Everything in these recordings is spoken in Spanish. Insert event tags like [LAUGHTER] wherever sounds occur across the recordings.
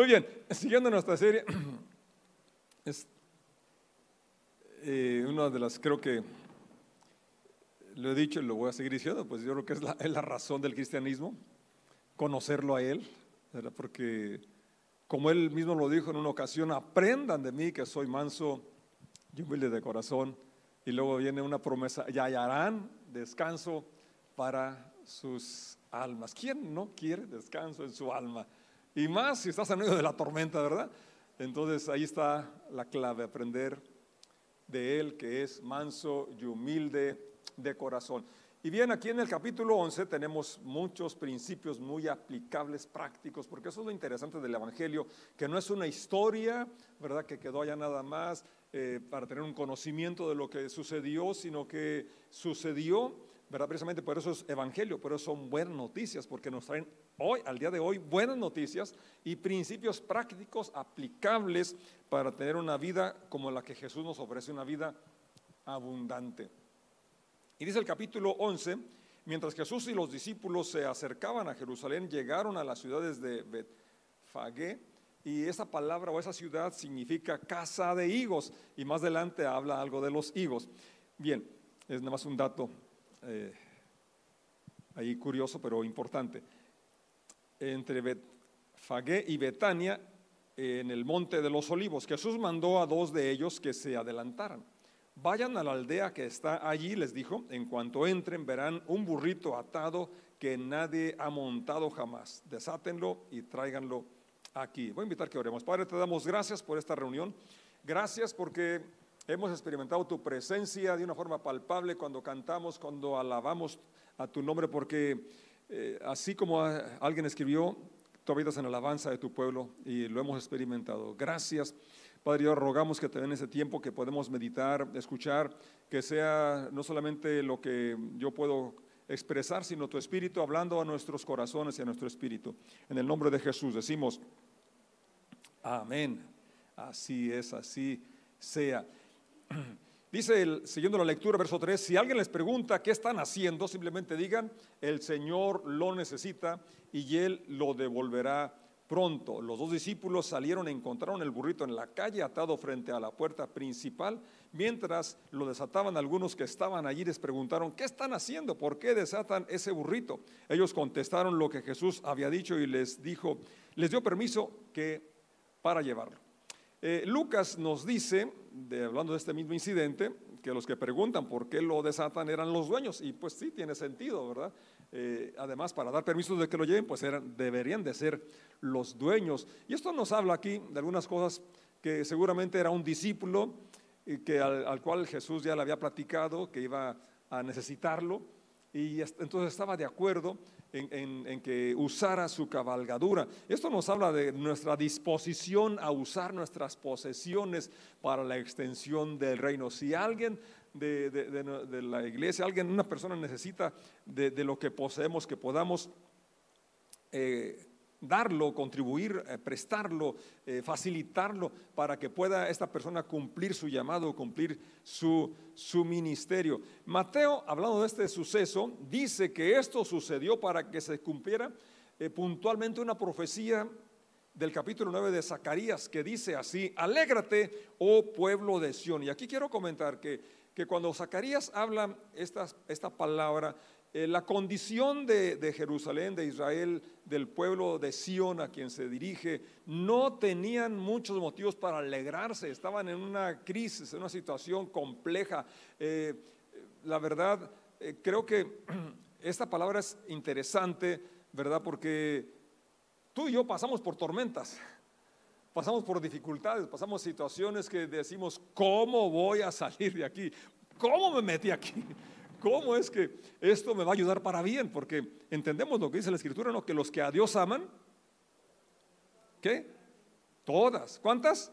Muy bien, siguiendo nuestra serie, [CLEARS THROAT] es eh, una de las, creo que lo he dicho y lo voy a seguir diciendo, pues yo creo que es la, [LAUGHS] razón del cristianismo, conocerlo a Él, porque como Él mismo lo dijo en una ocasión, aprendan de mí que soy manso y humilde de corazón. Y luego viene una promesa, y hallarán descanso para sus almas. ¿Quién no quiere descanso en su alma? Y más si estás en medio de la tormenta, ¿verdad? Entonces ahí está la clave, aprender de Él que es manso y humilde de corazón. Y bien, aquí en el capítulo 11 tenemos muchos principios muy aplicables, prácticos, porque eso es lo interesante del Evangelio, que no es una historia, ¿verdad?, que quedó allá nada más eh, para tener un conocimiento de lo que sucedió, sino que sucedió, ¿verdad? Precisamente por eso es Evangelio, por eso son buenas noticias, porque nos traen hoy, al día de hoy, buenas noticias y principios prácticos aplicables para tener una vida como la que Jesús nos ofrece, una vida abundante. Y dice el capítulo 11, mientras Jesús y los discípulos se acercaban a Jerusalén, llegaron a las ciudades de Betfagé, y esa palabra o esa ciudad significa casa de higos, y más adelante habla algo de los higos. Bien, es nada más un dato eh, ahí curioso, pero importante. Entre Betfagé y Betania, en el monte de los olivos, Jesús mandó a dos de ellos que se adelantaran. Vayan a la aldea que está allí, les dijo, en cuanto entren verán un burrito atado que nadie ha montado jamás. Desátenlo y tráiganlo aquí. Voy a invitar que oremos. Padre, te damos gracias por esta reunión. Gracias porque hemos experimentado tu presencia de una forma palpable cuando cantamos, cuando alabamos a tu nombre, porque eh, así como alguien escribió, tú habitas en alabanza de tu pueblo y lo hemos experimentado. Gracias. Padre Dios, rogamos que te den ese tiempo que podemos meditar, escuchar, que sea no solamente lo que yo puedo expresar, sino tu espíritu hablando a nuestros corazones y a nuestro espíritu. En el nombre de Jesús decimos, amén. Así es, así sea. [CLEARS THROAT] Dice, el, siguiendo la lectura, verso 3, si alguien les pregunta qué están haciendo, simplemente digan, el Señor lo necesita y Él lo devolverá Pronto los dos discípulos salieron y encontraron el burrito en la calle atado frente a la puerta principal. Mientras lo desataban algunos que estaban allí les preguntaron, ¿qué están haciendo? ¿Por qué desatan ese burrito? Ellos contestaron lo que Jesús había dicho y les dijo, les dio permiso que para llevarlo. Eh, Lucas nos dice, hablando de este mismo incidente, que los que preguntan por qué lo desatan eran los dueños. Y pues sí, tiene sentido, ¿verdad? Eh, además, para dar permiso de que lo lleven, pues eran, deberían de ser los dueños. Y esto nos habla aquí de algunas cosas que seguramente era un discípulo y que al, cual Jesús ya le había platicado que iba a necesitarlo y entonces estaba de acuerdo en, que usara su cabalgadura. Esto nos habla de nuestra disposición a usar nuestras posesiones para la extensión del reino. Si alguien de, la iglesia, alguien, una persona necesita de, lo que poseemos, que podamos eh, darlo, contribuir, eh, prestarlo, eh, facilitarlo para que pueda esta persona cumplir su llamado, cumplir su, su ministerio. Mateo, hablando de este suceso, dice que esto sucedió para que se cumpliera puntualmente una profecía del capítulo 9 de Zacarías que dice así, alégrate, oh pueblo de Sión. Y aquí quiero comentar que que cuando Zacarías habla esta, esta palabra, eh, la condición de, Jerusalén, de Israel, del pueblo de Sión a quien se dirige, no tenían muchos motivos para alegrarse, estaban en una crisis, en una situación compleja. Eh, la verdad, eh, creo que [CLEARS THROAT] esta palabra es interesante, ¿verdad? Porque tú y yo pasamos por tormentas pasamos por dificultades, pasamos situaciones que decimos, ¿cómo voy a salir de aquí? ¿Cómo me metí aquí? ¿Cómo es que esto me va a ayudar para bien? Porque entendemos lo que dice la escritura, ¿no? Que los que a Dios aman, ¿qué? Todas. ¿Cuántas?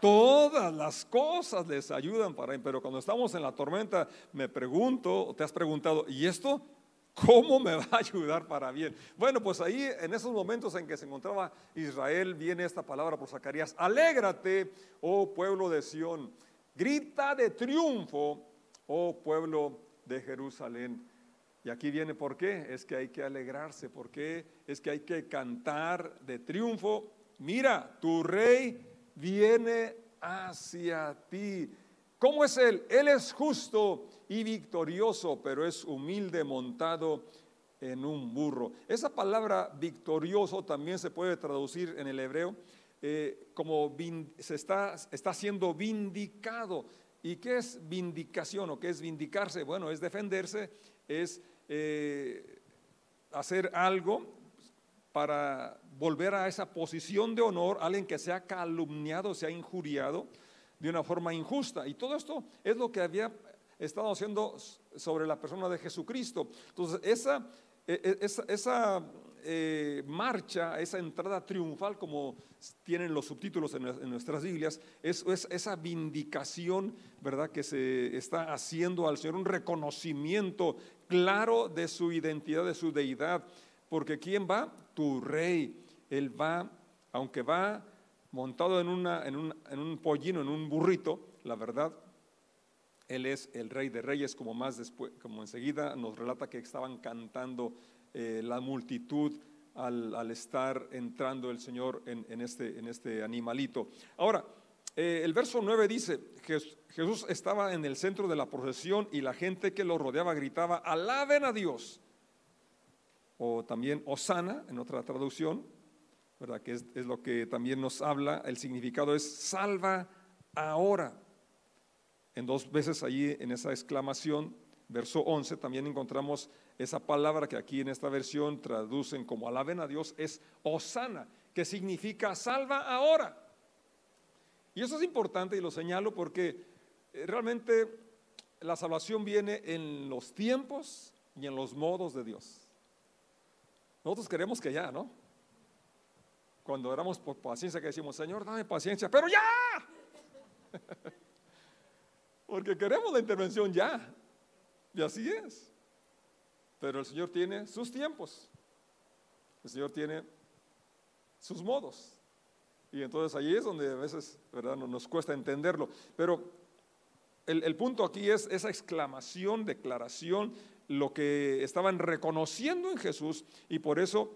Todas las cosas les ayudan para bien. Pero cuando estamos en la tormenta, me pregunto, te has preguntado, ¿y esto? ¿Cómo me va a ayudar para bien? Bueno, pues ahí en esos momentos en que se encontraba Israel, viene esta palabra por Zacarías, alégrate, oh pueblo de Sión, grita de triunfo, oh pueblo de Jerusalén. Y aquí viene por qué, es que hay que alegrarse, por qué es que hay que cantar de triunfo mira, tu rey viene hacia ti. ¿Cómo es Él? Él es justo y victorioso, pero es humilde montado en un burro. Esa palabra victorioso también se puede traducir en el hebreo eh, como se está, está siendo vindicado. ¿Y qué es vindicación o qué es vindicarse? Bueno, es defenderse, es eh, hacer algo para volver a esa posición de honor, alguien que se ha calumniado, se ha injuriado de una forma injusta. Y todo esto es lo que había estado haciendo sobre la persona de Jesucristo. Entonces, esa, e, e, esa eh, marcha, esa entrada triunfal, como tienen los subtítulos en, nuestras Biblias, es, es, esa vindicación, ¿verdad?, que se está haciendo al Señor, un reconocimiento claro de su identidad, de su deidad. Porque ¿quién va? Tu rey. Él va, aunque va montado en, una, en, un, en un pollino, en un burrito, la verdad, él es el rey de reyes, como más después, como enseguida nos relata que estaban cantando eh, la multitud al, estar entrando el Señor en, este, en este, animalito. Ahora, eh, el verso 9 dice, Jesús estaba en el centro de la procesión y la gente que lo rodeaba gritaba, alaben a Dios. O también Osana, en otra traducción, ¿verdad? que es, es lo que también nos habla, el significado es salva ahora. En dos veces allí en esa exclamación, verso 11, también encontramos esa palabra que aquí en esta versión traducen como alaben a Dios es Osana, que significa salva ahora. Y eso es importante y lo señalo porque eh, realmente la salvación viene en los tiempos y en los modos de Dios. Nosotros queremos que ya, ¿no? Cuando éramos por paciencia que decimos, Señor, dame paciencia, pero ya. [LAUGHS] Porque queremos la intervención ya. Y así es. Pero el Señor tiene sus tiempos. El Señor tiene sus modos. Y entonces allí es donde a veces ¿verdad? nos cuesta entenderlo. Pero el, el, punto aquí es esa exclamación, declaración, lo que estaban reconociendo en Jesús y por eso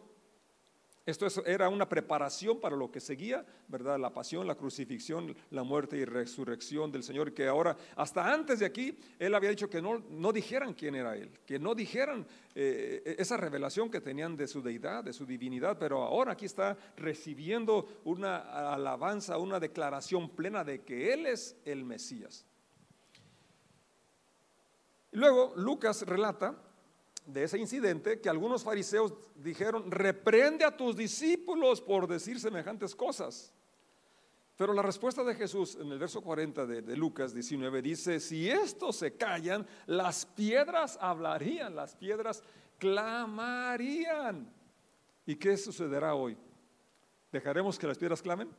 esto era una preparación para lo que seguía, ¿verdad? La pasión, la crucifixión, la muerte y resurrección del Señor, que ahora, hasta antes de aquí, Él había dicho que no, dijeran quién era Él, que no dijeran eh, esa revelación que tenían de su deidad, de su divinidad, pero ahora aquí está recibiendo una alabanza, una declaración plena de que Él es el Mesías. Luego Lucas relata de ese incidente que algunos fariseos dijeron, reprende a tus discípulos por decir semejantes cosas. Pero la respuesta de Jesús en el verso 40 de, Lucas 19 dice, si estos se callan, las piedras hablarían, las piedras clamarían. ¿Y qué sucederá hoy? ¿Dejaremos que las piedras clamen?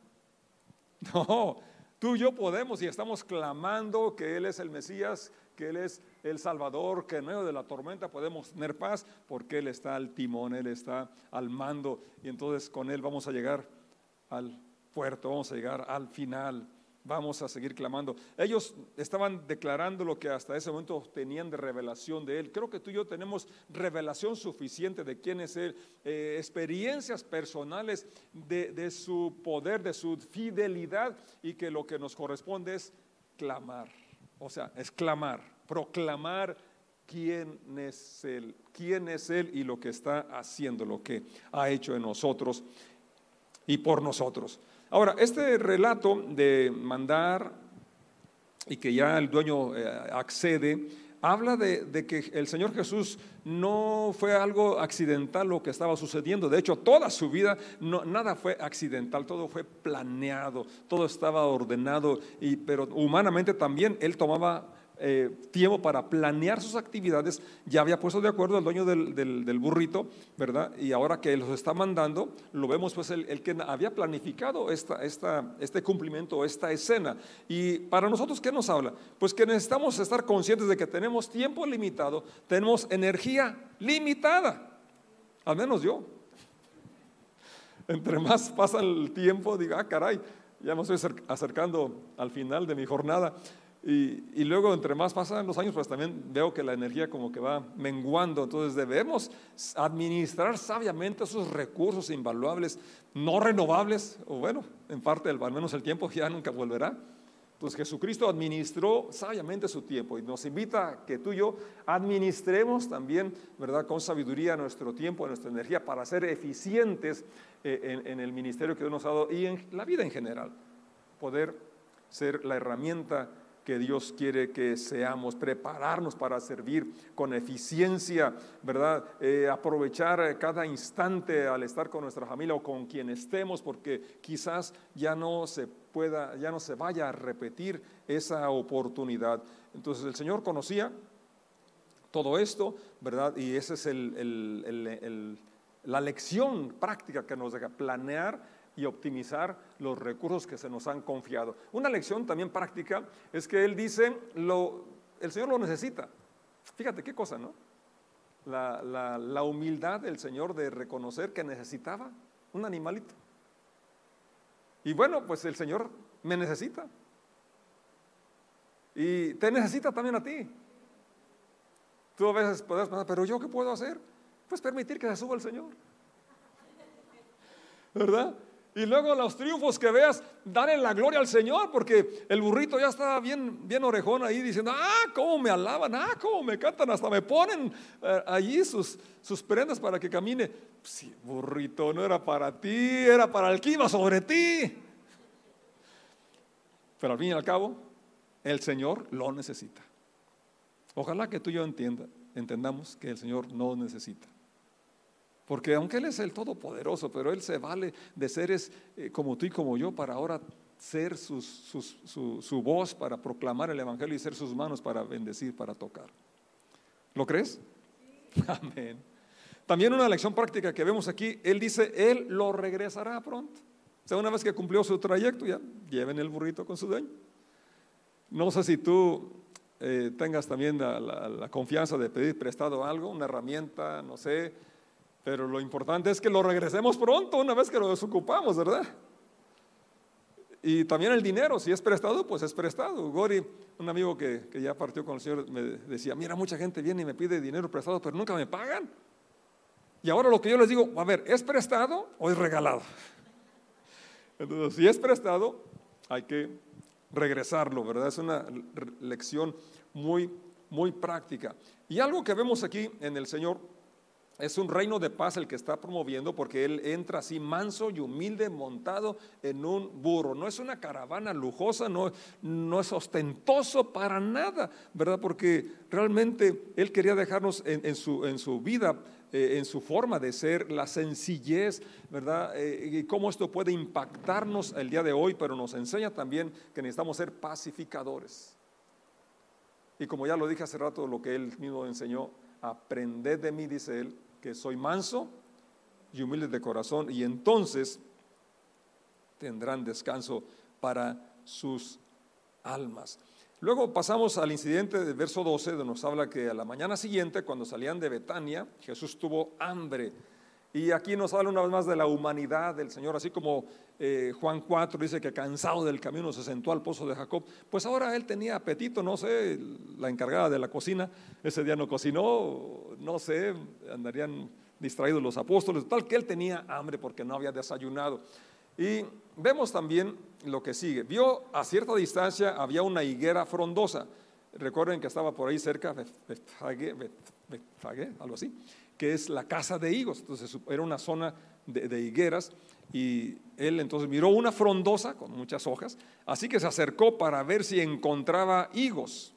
[LAUGHS] No, tú y yo podemos y estamos clamando que Él es el Mesías, que Él es el Salvador, que en medio de la tormenta podemos tener paz, porque Él está al timón, Él está al mando, y entonces con Él vamos a llegar al puerto, vamos a llegar al final, vamos a seguir clamando. Ellos estaban declarando lo que hasta ese momento tenían de revelación de Él. Creo que tú y yo tenemos revelación suficiente de quién es Él, eh, experiencias personales de, su poder, de su fidelidad, y que lo que nos corresponde es clamar o sea, exclamar, proclamar quién es Él, quién es Él y lo que está haciendo, lo que ha hecho en nosotros y por nosotros. Ahora, este relato de mandar y que ya el dueño eh, accede, habla de, que el Señor Jesús no fue algo accidental lo que estaba sucediendo. De hecho, toda su vida no, nada fue accidental, todo fue planeado, todo estaba ordenado, y, pero humanamente también Él tomaba eh, tiempo para planear sus actividades, ya había puesto de acuerdo el dueño del, burrito, ¿verdad? Y ahora que los está mandando, lo vemos pues el, que había planificado esta, esta, este cumplimiento, esta escena. Y para nosotros, ¿qué nos habla? Pues que necesitamos estar conscientes de que tenemos tiempo limitado, tenemos energía limitada, al menos yo. Entre más pasa el tiempo, digo, ah, caray, ya me estoy acercando al final de mi jornada. Y, luego, entre más pasan los años, pues también veo que la energía como que va menguando. Entonces debemos administrar sabiamente esos recursos invaluables, no renovables, o bueno, en parte, al menos el tiempo ya nunca volverá. Entonces Jesucristo administró sabiamente su tiempo y nos invita a que tú y yo administremos también, ¿verdad?, con sabiduría nuestro tiempo, nuestra energía para ser eficientes eh, en, en el ministerio que Dios nos ha dado y en la vida en general. Poder ser la herramienta que Dios quiere que seamos, prepararnos para servir con eficiencia, ¿verdad? Eh, aprovechar cada instante al estar con nuestra familia o con quien estemos, porque quizás ya no se pueda, ya no se vaya a repetir esa oportunidad. Entonces el Señor conocía todo esto, ¿verdad? Y esa es la lección práctica que nos deja planear y optimizar los recursos que se nos han confiado. Una lección también práctica es que Él dice, lo, el Señor lo necesita. Fíjate qué cosa, ¿no? La, la humildad del Señor de reconocer que necesitaba un animalito. Y bueno, pues el Señor me necesita. Y te necesita también a ti. Tú a veces puedes pensar, pero yo qué puedo hacer? Pues permitir que se suba el Señor. ¿Verdad? Y luego los triunfos que veas, dale la gloria al Señor, porque el burrito ya está bien, bien orejón ahí diciendo, ah, cómo me alaban, ah, cómo me cantan, hasta me ponen eh, allí sus, sus prendas para que camine. Sí, burrito, no era para ti, era para el que iba sobre ti. Pero al fin y al cabo, el Señor lo necesita. Ojalá que tú y yo entienda, entendamos que el Señor no necesita. Porque aunque Él es el Todopoderoso, pero Él se vale de seres eh, como tú y como yo para ahora ser su, su, voz para proclamar el Evangelio y ser sus manos para bendecir, para tocar. ¿Lo crees? [LAUGHS] Amén. También una lección práctica que vemos aquí, Él dice, Él lo regresará pronto. O sea, una vez que cumplió su trayecto, ya lleven el burrito con su dueño. No sé si tú eh, tengas también la confianza de pedir prestado algo, una herramienta, no sé, pero lo importante es que lo regresemos pronto una vez que lo desocupamos, ¿verdad? Y también el dinero, si es prestado, pues es prestado. Gori, un amigo que, ya partió con el Señor, me decía, mira, mucha gente viene y me pide dinero prestado, pero nunca me pagan. Y ahora lo que yo les digo, a ver, ¿es prestado o es regalado? [LAUGHS] Entonces, si es prestado, hay que regresarlo, ¿verdad? Es una lección muy, muy práctica. Y algo que vemos aquí en el Señor es un reino de paz el que está promoviendo porque él entra así manso y humilde montado en un burro. No es una caravana lujosa, no, es ostentoso para nada, ¿verdad? Porque realmente él quería dejarnos en, su, en su, vida, eh, en su forma de ser, la sencillez, ¿verdad? Eh, y cómo esto puede impactarnos el día de hoy, pero nos enseña también que necesitamos ser pacificadores. Y como ya lo dije hace rato, lo que él mismo enseñó, aprended de mí, dice él, que soy manso y humilde de corazón, y entonces tendrán descanso para sus almas. Luego pasamos al incidente del verso 12, donde nos habla que a la mañana siguiente, cuando salían de Betania, Jesús tuvo hambre. Y aquí nos habla una vez más de la humanidad del Señor, así como eh, Juan 4 dice que cansado del camino se sentó al pozo de Jacob. Pues ahora él tenía apetito, no sé, la encargada de la cocina, ese día no cocinó, no sé, andarían distraídos los apóstoles, tal que él tenía hambre porque no había desayunado. Y vemos también lo que sigue. Vio a cierta distancia, había una higuera frondosa. Recuerden que estaba por ahí cerca, algo así que es la casa de higos. Entonces era una zona de, higueras y él entonces miró una frondosa con muchas hojas, así que se acercó para ver si encontraba higos,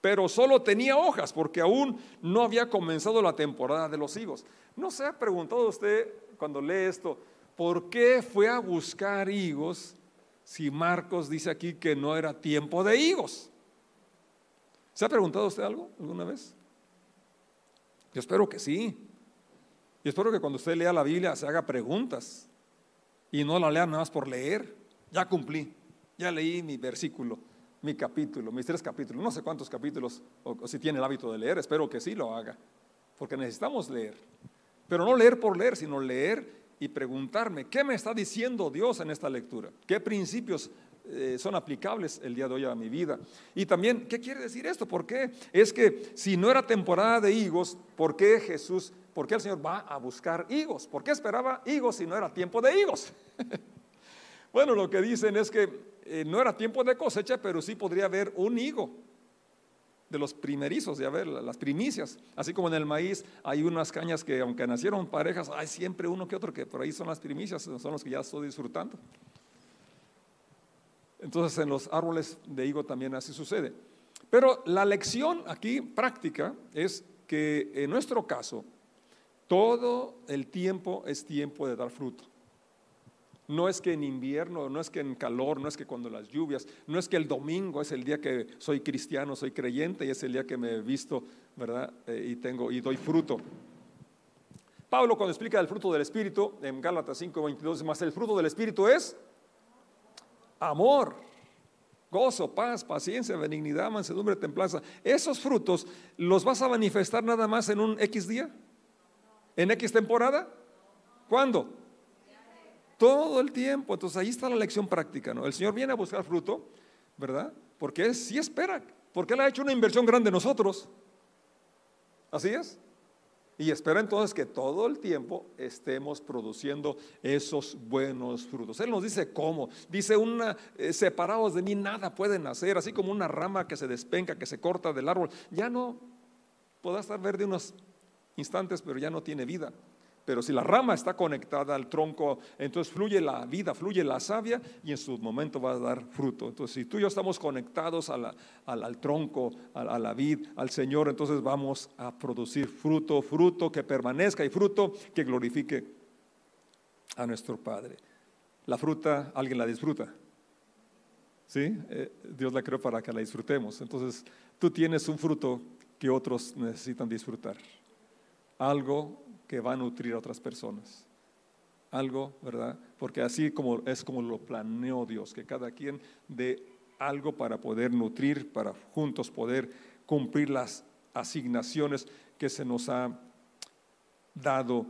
pero solo tenía hojas porque aún no había comenzado la temporada de los higos. ¿No se ha preguntado usted cuando lee esto, por qué fue a buscar higos si Marcos dice aquí que no era tiempo de higos? ¿Se ha preguntado usted algo alguna vez? Yo espero que sí. Y espero que cuando usted lea la Biblia se haga preguntas y no la lea nada más por leer. Ya cumplí, ya leí mi versículo, mi capítulo, mis tres capítulos, no sé cuántos capítulos, o, si tiene el hábito de leer, espero que sí lo haga, porque necesitamos leer. Pero no leer por leer, sino leer y preguntarme, ¿qué me está diciendo Dios en esta lectura? ¿Qué principios eh, son aplicables el día de hoy a mi vida? Y también, ¿qué quiere decir esto? ¿Por qué? Es que si no era temporada de higos, ¿por qué Jesús, por qué el Señor va a buscar higos? ¿Por qué esperaba higos si no era tiempo de higos? [LAUGHS] bueno, lo que dicen es que eh, no era tiempo de cosecha, pero sí podría haber un higo de los primerizos, ya ver, las primicias. Así como en el maíz hay unas cañas que aunque nacieron parejas, hay siempre uno que otro que por ahí son las primicias, son los que ya estoy disfrutando. Entonces en los árboles de higo también así sucede. Pero la lección aquí práctica es que en nuestro caso, todo el tiempo es tiempo de dar fruto. No es que en invierno, no es que en calor, no es que cuando las lluvias, no es que el domingo es el día que soy cristiano, soy creyente y es el día que me he visto, ¿verdad? Eh, y tengo y doy fruto. Pablo cuando explica el fruto del espíritu en Gálatas 5:22 más el fruto del espíritu es amor, gozo, paz, paciencia, benignidad, mansedumbre, templanza. Esos frutos los vas a manifestar nada más en un X día, en X temporada. ¿Cuándo? Todo el tiempo. Entonces ahí está la lección práctica, ¿no? El Señor viene a buscar fruto, ¿verdad? Porque Él sí espera, porque Él ha hecho una inversión grande en nosotros. Así es. Y espera entonces que todo el tiempo estemos produciendo esos buenos frutos. Él nos dice cómo. Dice, una, eh, separados de mí nada pueden hacer, así como una rama que se despenca, que se corta del árbol. Ya no podrá estar verde unos instantes, pero ya no tiene vida. Pero si la rama está conectada al tronco, entonces fluye la vida, fluye la savia y en su momento va a dar fruto. Entonces, si tú y yo estamos conectados al, tronco, a, la vid, al Señor, entonces vamos a producir fruto, fruto que permanezca y fruto que glorifique a nuestro Padre. La fruta, alguien la disfruta. ¿Sí? Eh, Dios la creó para que la disfrutemos. Entonces, tú tienes un fruto que otros necesitan disfrutar. Algo que va a nutrir a otras personas. Algo, ¿verdad? Porque así como es como lo planeó Dios, que cada quien dé algo para poder nutrir, para juntos poder cumplir las asignaciones que se nos ha dado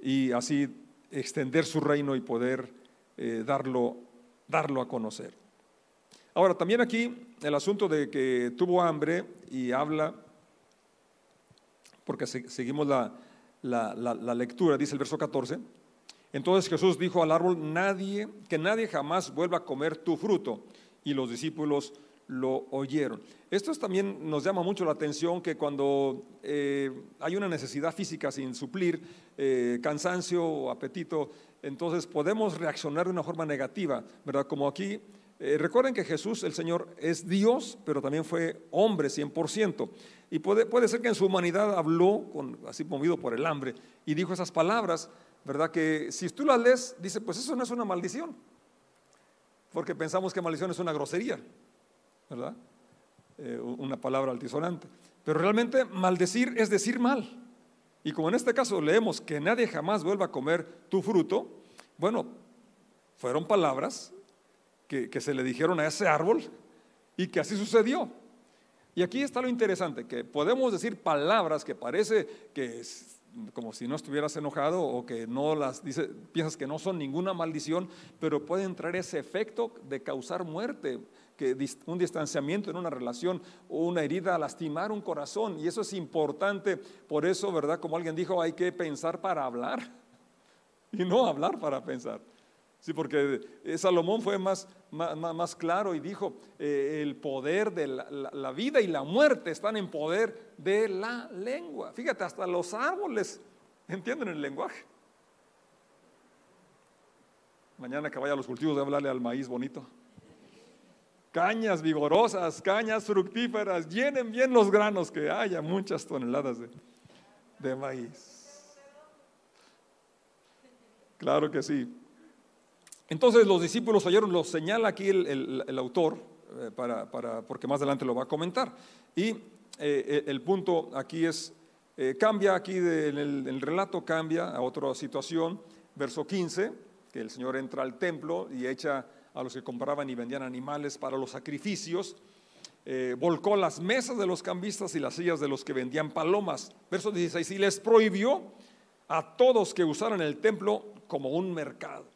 y así extender su reino y poder eh, darlo, darlo a conocer. Ahora, también aquí el asunto de que tuvo hambre y habla, porque seguimos la, la, lectura, dice el verso 14. Entonces Jesús dijo al árbol, nadie, que nadie jamás vuelva a comer tu fruto. Y los discípulos lo oyeron. Esto también nos llama mucho la atención que cuando eh, hay una necesidad física sin suplir, eh, cansancio o apetito, entonces podemos reaccionar de una forma negativa, ¿verdad? Como aquí, eh, recuerden que Jesús, el Señor, es Dios, pero también fue hombre 100%. Y puede, puede ser que en su humanidad habló, con, así movido por el hambre, y dijo esas palabras, ¿verdad? Que si tú las lees, dice, pues eso no es una maldición, porque pensamos que maldición es una grosería, ¿verdad? Eh, una palabra altisonante. Pero realmente maldecir es decir mal. Y como en este caso leemos que nadie jamás vuelva a comer tu fruto, bueno, fueron palabras que, se le dijeron a ese árbol y que así sucedió. Y aquí está lo interesante, que podemos decir palabras que parece que es como si no estuvieras enojado o que no las dice, piensas que no son ninguna maldición, pero pueden traer ese efecto de causar muerte, que un distanciamiento en una relación o una herida, lastimar un corazón. Y eso es importante, por eso, ¿verdad? Como alguien dijo, hay que pensar para hablar y no hablar para pensar. Sí, porque eh, Salomón fue más, más, claro y dijo, eh, el poder de la, vida y la muerte están en poder de la lengua. Fíjate, hasta los árboles entienden el lenguaje. Mañana que vaya a los cultivos de hablarle al maíz bonito. Cañas vigorosas, cañas fructíferas, llenen bien los granos, que haya muchas toneladas de, de maíz. Claro que sí. Entonces los discípulos oyeron, lo señala aquí el, autor, eh, para, porque más adelante lo va a comentar. Y eh, el punto aquí es, eh, cambia aquí en el, relato, cambia a otra situación, verso 15, que el Señor entra al templo y echa a los que compraban y vendían animales para los sacrificios, volcó las mesas de los cambistas y las sillas de los que vendían palomas. Verso 16, y les prohibió a todos que usaran el templo como un mercado.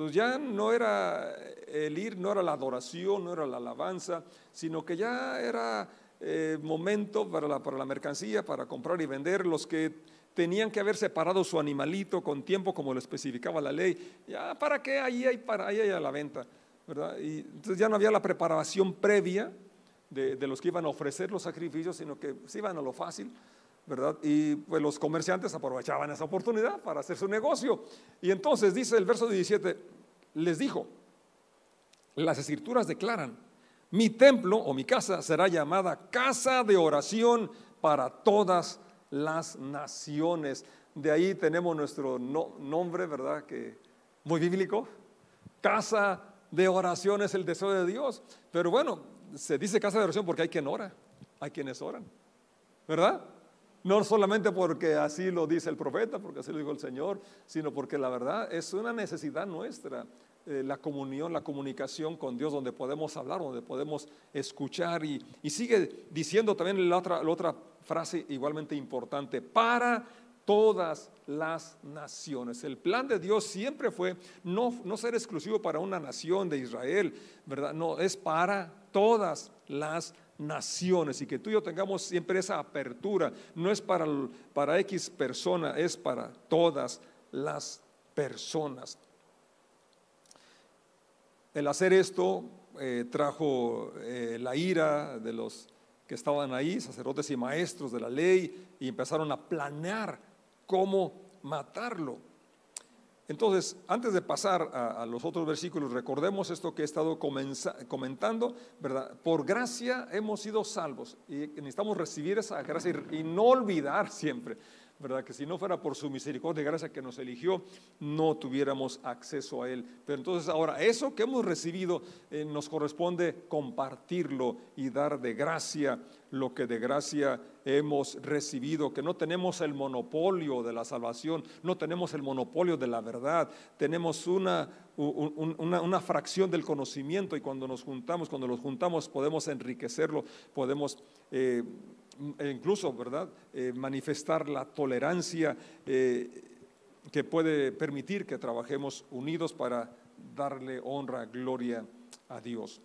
Entonces ya no era el ir, no era la adoración, no era la alabanza, sino que ya era eh, momento para la, mercancía, para comprar y vender. Los que tenían que haber separado su animalito con tiempo, como lo especificaba la ley, ya para qué ahí hay, para, ahí hay a la venta. ¿verdad? Y entonces ya no había la preparación previa de, de los que iban a ofrecer los sacrificios, sino que se iban a lo fácil. Y pues los comerciantes aprovechaban esa oportunidad para hacer su negocio. Y entonces dice el verso 17, les dijo, las escrituras declaran, mi templo o mi casa será llamada casa de oración para todas las naciones. De ahí tenemos nuestro nombre, ¿verdad? Que muy bíblico. Casa de oración es el deseo de Dios. Pero bueno, se dice casa de oración porque hay quien ora, hay quienes oran, ¿verdad? No solamente porque así lo dice el profeta, porque así lo dijo el Señor, sino porque la verdad es una necesidad nuestra, eh, la comunión, la comunicación con Dios, donde podemos hablar, donde podemos escuchar. Y, sigue diciendo también la otra, la otra frase igualmente importante, para todas las naciones. El plan de Dios siempre fue no, no ser exclusivo para una nación de Israel, ¿verdad? No, es para todas las naciones naciones y que tú y yo tengamos siempre esa apertura. No es para, para X persona, es para todas las personas. El hacer esto eh, trajo eh, la ira de los que estaban ahí, sacerdotes y maestros de la ley, y empezaron a planear cómo matarlo. Entonces, antes de pasar a, los otros versículos, recordemos esto que he estado comentando, ¿verdad? Por gracia hemos sido salvos y necesitamos recibir esa gracia y no olvidar siempre ¿verdad? Que si no fuera por su misericordia y gracia que nos eligió, no tuviéramos acceso a Él. Pero entonces ahora, eso que hemos recibido eh, nos corresponde compartirlo y dar de gracia lo que de gracia hemos recibido, que no tenemos el monopolio de la salvación, no tenemos el monopolio de la verdad, tenemos una, una, fracción del conocimiento y cuando nos juntamos, cuando los juntamos podemos enriquecerlo, podemos... Eh, incluso, ¿verdad?, eh, manifestar la tolerancia eh, que puede permitir que trabajemos unidos para darle honra, gloria a Dios.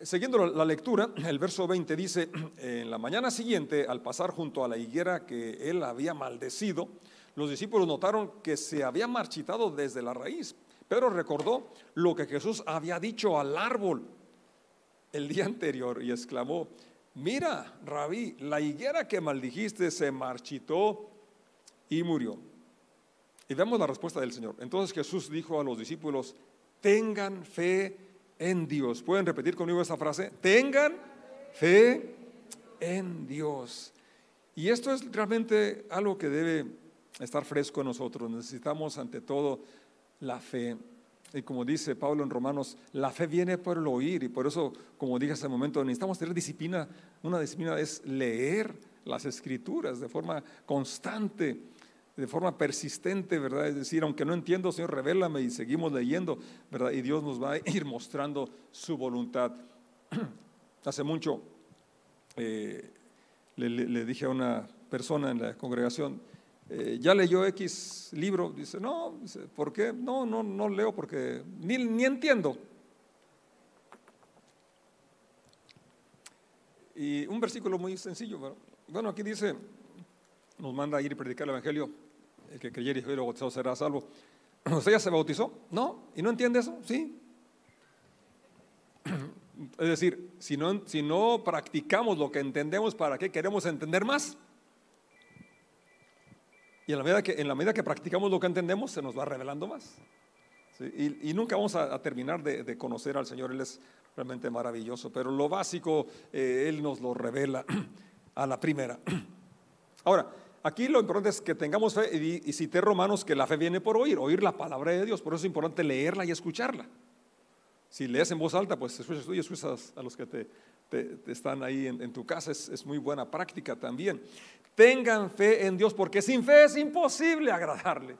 Siguiendo la lectura, el verso 20 dice, [CLEARS THROAT] en la mañana siguiente, al pasar junto a la higuera que él había maldecido, los discípulos notaron que se había marchitado desde la raíz. Pedro recordó lo que Jesús había dicho al árbol el día anterior y exclamó, mira, rabí, la higuera que maldijiste se marchitó y murió. Y vemos la respuesta del Señor. Entonces Jesús dijo a los discípulos, tengan fe en Dios. ¿Pueden repetir conmigo esa frase? Tengan fe en Dios. Y esto es realmente algo que debe estar fresco en nosotros. Necesitamos ante todo la fe y como dice Pablo en Romanos, la fe viene por el oír y por eso, como dije hace un momento, necesitamos tener disciplina. Una disciplina es leer las escrituras de forma constante, de forma persistente, ¿verdad? Es decir, aunque no entiendo, Señor, revélame y seguimos leyendo, ¿verdad? Y Dios nos va a ir mostrando su voluntad. [CLEARS THROAT] hace mucho eh, le dije a una persona en la congregación, eh, ya leyó X libro, dice, no, ¿por qué? No, no, no leo porque ni, ni entiendo. Y un versículo muy sencillo, bueno, aquí dice, nos manda a ir y predicar el Evangelio, el que creyera y fuera bautizado será salvo. [CLEARS THROAT] ¿Usted ya se bautizó? No, ¿y no entiende eso? Sí. [CLEARS THROAT] Es decir, si no, si no practicamos lo que entendemos, ¿para qué queremos entender más? Y en la medida que, en la medida que practicamos lo que entendemos, se nos va revelando más. Y, nunca vamos a, terminar de, conocer al Señor, Él es realmente maravilloso, pero lo básico eh, Él nos lo revela [CLEARS THROAT] a la primera. [CLEARS THROAT] Ahora, aquí lo importante es que tengamos fe, y, y cité Romanos que la fe viene por oír, oír la palabra de Dios, por eso es importante leerla y escucharla. Si lees en voz alta, pues escuchas tú y escuchas a los que te, están ahí en, tu casa, es, es, muy buena práctica también. Tengan fe en Dios, porque sin fe es imposible agradarle.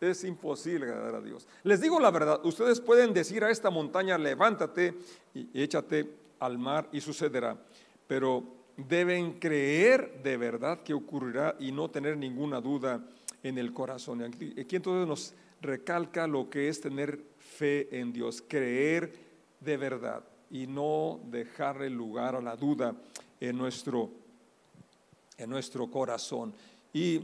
Es imposible agradar a Dios. Les digo la verdad, ustedes pueden decir a esta montaña, levántate y échate al mar y sucederá. Pero deben creer de verdad que ocurrirá y no tener ninguna duda en el corazón. Aquí entonces nos recalca lo que es tener fe en Dios, creer de verdad y no dejarle lugar a la duda en nuestro, en nuestro corazón. Y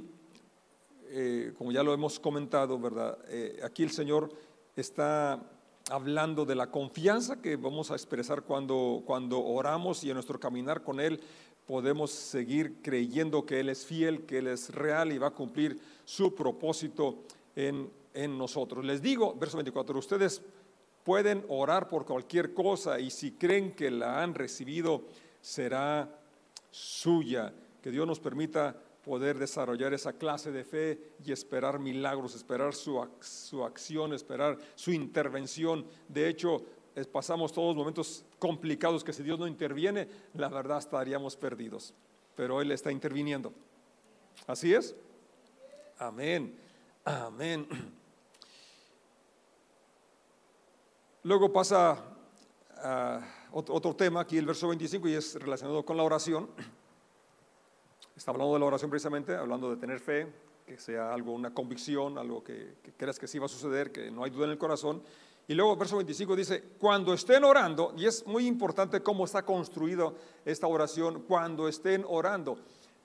eh, como ya lo hemos comentado, ¿verdad? Eh, aquí el Señor está hablando de la confianza que vamos a expresar cuando, cuando oramos y en nuestro caminar con Él podemos seguir creyendo que Él es fiel, que Él es real y va a cumplir su propósito en, en nosotros. Les digo, verso 24, ustedes pueden orar por cualquier cosa y si creen que la han recibido, será suya. Que Dios nos permita poder desarrollar esa clase de fe y esperar milagros, esperar su, su acción, esperar su intervención. De hecho, pasamos todos momentos complicados que si Dios no interviene, la verdad estaríamos perdidos. Pero Él está interviniendo. ¿Así es? Amén. Amén. [CLEARS THROAT] Luego pasa a otro tema, aquí el verso 25, y es relacionado con la oración. Está hablando de la oración precisamente, hablando de tener fe, que sea algo, una convicción, algo que, creas que sí va a suceder, que no hay duda en el corazón. Y luego verso 25 dice, cuando estén orando, y es muy importante cómo está construido esta oración, cuando estén orando.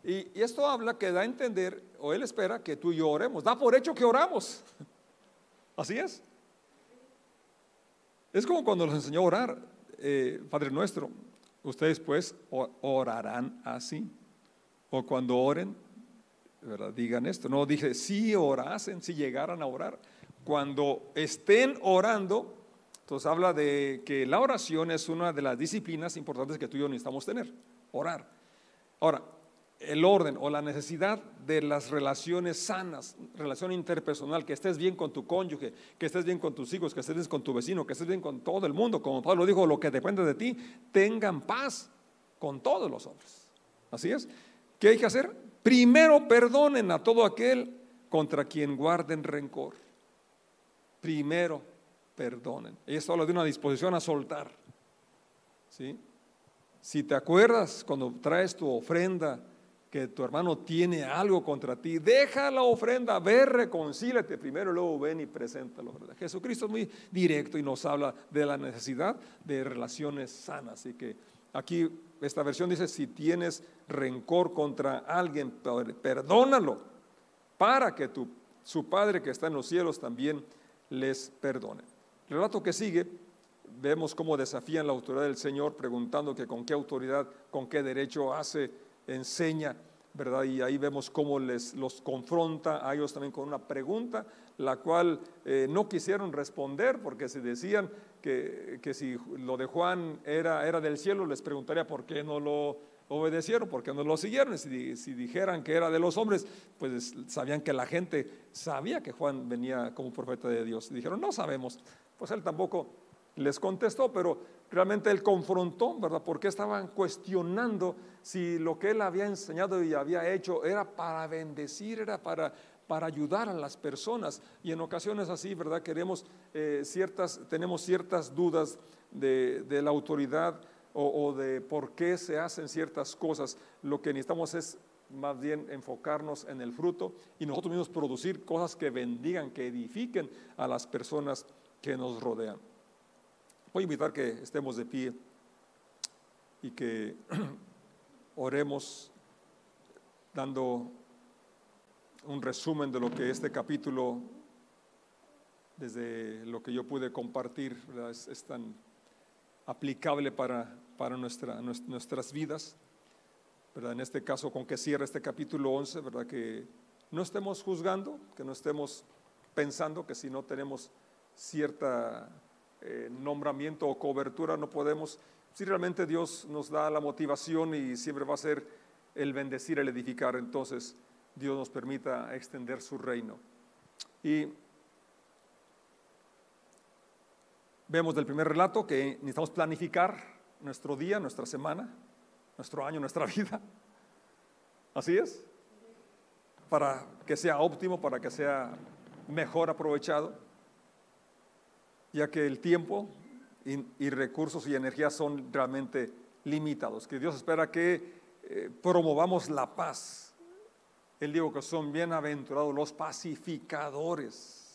Y, y, esto habla que da a entender, o él espera que tú y yo oremos, da por hecho que oramos. [LAUGHS] Así es. Es como cuando nos enseñó a orar, eh, Padre nuestro, ustedes pues orarán así. O cuando oren, ¿verdad? digan esto. No dije, si orasen, si llegaran a orar. Cuando estén orando, entonces habla de que la oración es una de las disciplinas importantes que tú y yo necesitamos tener, orar. Ahora, el orden o la necesidad de las relaciones sanas, relación interpersonal, que estés bien con tu cónyuge, que estés bien con tus hijos, que estés bien con tu vecino, que estés bien con todo el mundo, como Pablo dijo, lo que depende de ti, tengan paz con todos los hombres. Así es. ¿Qué hay que hacer? Primero perdonen a todo aquel contra quien guarden rencor. Primero perdonen. Esto habla de una disposición a soltar. ¿Sí? Si te acuerdas cuando traes tu ofrenda, que tu hermano tiene algo contra ti, deja la ofrenda, ve, reconcílate primero, luego ven y preséntalo. ¿verdad? Jesucristo es muy directo y nos habla de la necesidad de relaciones sanas. Así que aquí esta versión dice, si tienes rencor contra alguien, perdónalo para que tu, su Padre que está en los cielos también les perdone. El relato que sigue, vemos cómo desafían la autoridad del Señor preguntando que con qué autoridad, con qué derecho hace enseña, ¿verdad? Y ahí vemos cómo les, los confronta a ellos también con una pregunta, la cual eh, no quisieron responder, porque si decían que, que, si lo de Juan era, era del cielo, les preguntaría por qué no lo obedecieron, por qué no lo siguieron. Si, si dijeran que era de los hombres, pues sabían que la gente sabía que Juan venía como profeta de Dios. Dijeron, no sabemos. Pues él tampoco les contestó, pero realmente él confrontó, ¿verdad? Porque estaban cuestionando si lo que él había enseñado y había hecho era para bendecir, era para, para ayudar a las personas. Y en ocasiones así, ¿verdad? Queremos eh, ciertas, tenemos ciertas dudas de, la autoridad o de por qué se hacen ciertas cosas. Lo que necesitamos es más bien enfocarnos en el fruto y nosotros mismos producir cosas que bendigan, que edifiquen a las personas que nos rodean. Voy a invitar que estemos de pie y que [CLEARS THROAT] oremos dando un resumen de lo que este capítulo, desde lo que yo pude compartir, es, tan aplicable para, para nuestra, nuestras vidas. ¿verdad? En este caso, con que cierra este capítulo 11, ¿verdad? que no estemos juzgando, que no estemos pensando que si no tenemos cierta eh, nombramiento o cobertura, no podemos, si realmente Dios nos da la motivación y siempre va a ser el bendecir, el edificar, entonces Dios nos permita extender su reino. Y vemos del primer relato que necesitamos planificar nuestro día, nuestra semana, nuestro año, nuestra [LAUGHS] vida. Así es. Para que sea óptimo, para que sea mejor aprovechado ya que el tiempo y, recursos y energía son realmente limitados, que Dios espera que eh, promovamos la paz. Él dijo que son bienaventurados los pacificadores.